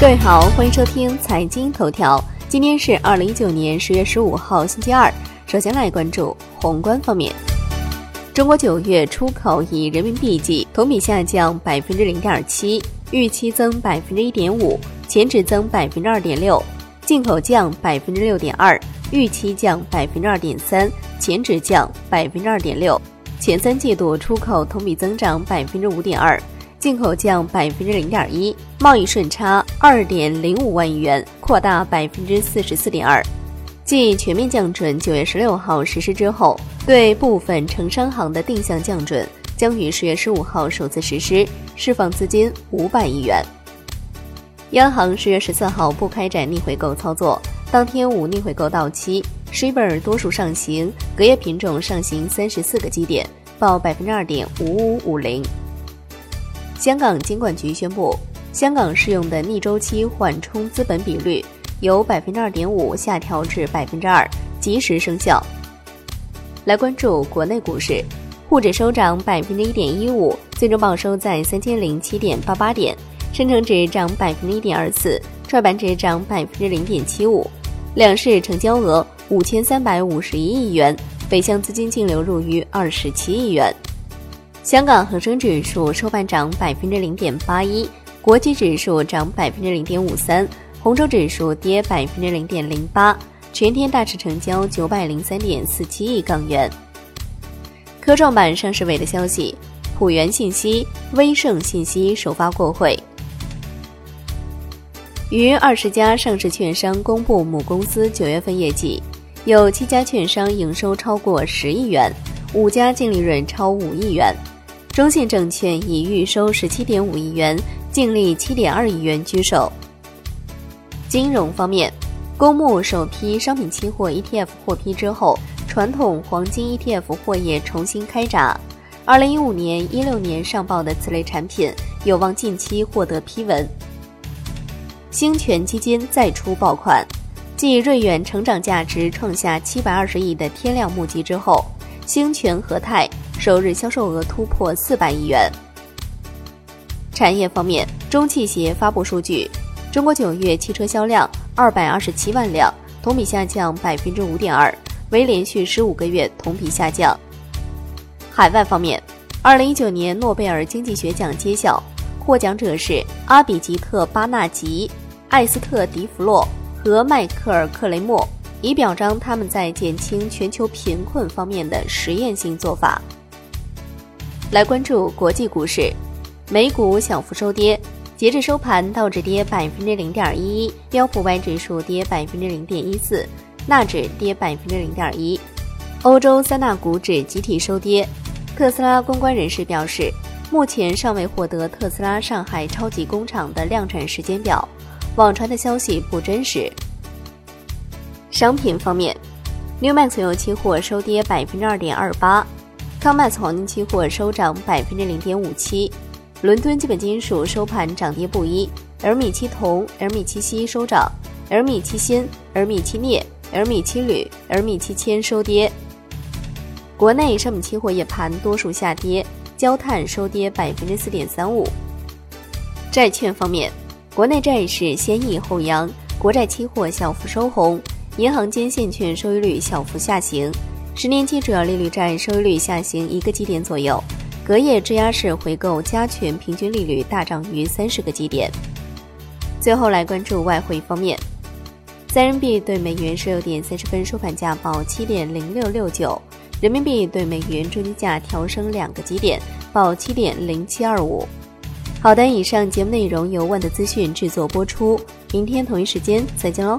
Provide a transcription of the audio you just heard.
各位好，欢迎收听财经头条。今天是二零一九年十月十五号，星期二。首先来关注宏观方面。中国九月出口以人民币计，同比下降百分之零点七，预期增百分之一点五，前值增百分之二点六；进口降百分之六点二，预期降百分之二点三，前值降百分之二点六。前三季度出口同比增长百分之五点二。进口降百分之零点一，贸易顺差二点零五万亿元，扩大百分之四十四点二。继全面降准九月十六号实施之后，对部分城商行的定向降准将于十月十五号首次实施，释放资金五百亿元。央行十月十四号不开展逆回购操作，当天无逆回购到期，Shibor 多数上行，隔夜品种上行三十四个基点，报百分之二点五五五零。香港金管局宣布，香港适用的逆周期缓冲资本比率由百分之二点五下调至百分之二，及时生效。来关注国内股市，沪指收涨百分之一点一五，最终报收在三千零七点八八点；深成指涨百分之一点二四，创业板指涨百分之零点七五。两市成交额五千三百五十一亿元，北向资金净流入逾二十七亿元。香港恒生指数收盘涨百分之零点八一，国际指数涨百分之零点五三，红筹指数跌百分之零点零八，全天大市成交九百零三点四七亿港元。科创板上市委的消息，普元信息、威盛信息首发过会。逾二十家上市券商公布母公司九月份业绩，有七家券商营收超过十亿元，五家净利润超五亿元。中信证券以预收十七点五亿元、净利七点二亿元居首。金融方面，公募首批商品期货 ETF 获批之后，传统黄金 ETF 货业重新开闸。二零一五年、一六年上报的此类产品有望近期获得批文。兴全基金再出爆款，继瑞远成长价值创下七百二十亿的天量募集之后，兴全和泰。首日销售额突破四百亿元。产业方面，中汽协发布数据，中国九月汽车销量二百二十七万辆，同比下降百分之五点二，为连续十五个月同比下降。海外方面，二零一九年诺贝尔经济学奖揭晓，获奖者是阿比吉特·巴纳吉、艾斯特·迪弗洛和迈克尔·克雷默，以表彰他们在减轻全球贫困方面的实验性做法。来关注国际股市，美股小幅收跌，截至收盘，道指跌百分之零点一一，标普 Y 指数跌百分之零点一四，纳指跌百分之零点一。欧洲三大股指集体收跌。特斯拉公关人士表示，目前尚未获得特斯拉上海超级工厂的量产时间表，网传的消息不真实。商品方面，New Max 油期货收跌百分之二点二八。康麦斯黄金期货收涨百分之零点五七，伦敦基本金属收盘涨跌不一，而米七铜、而米七锡收涨，而米七锌、而米七镍、而米七铝、而米七铅收跌。国内商品期货夜盘多数下跌，焦炭收跌百分之四点三五。债券方面，国内债市先抑后扬，国债期货小幅收红，银行间现券收益率小幅下行。十年期主要利率债收益率下行一个基点左右，隔夜质押式回购加权平均利率大涨逾三十个基点。最后来关注外汇方面，三人民币对美元十六点三十分收盘价报七点零六六九，人民币对美元中间价调升两个基点，报七点零七二五。好的，以上节目内容由万德资讯制作播出，明天同一时间再见喽。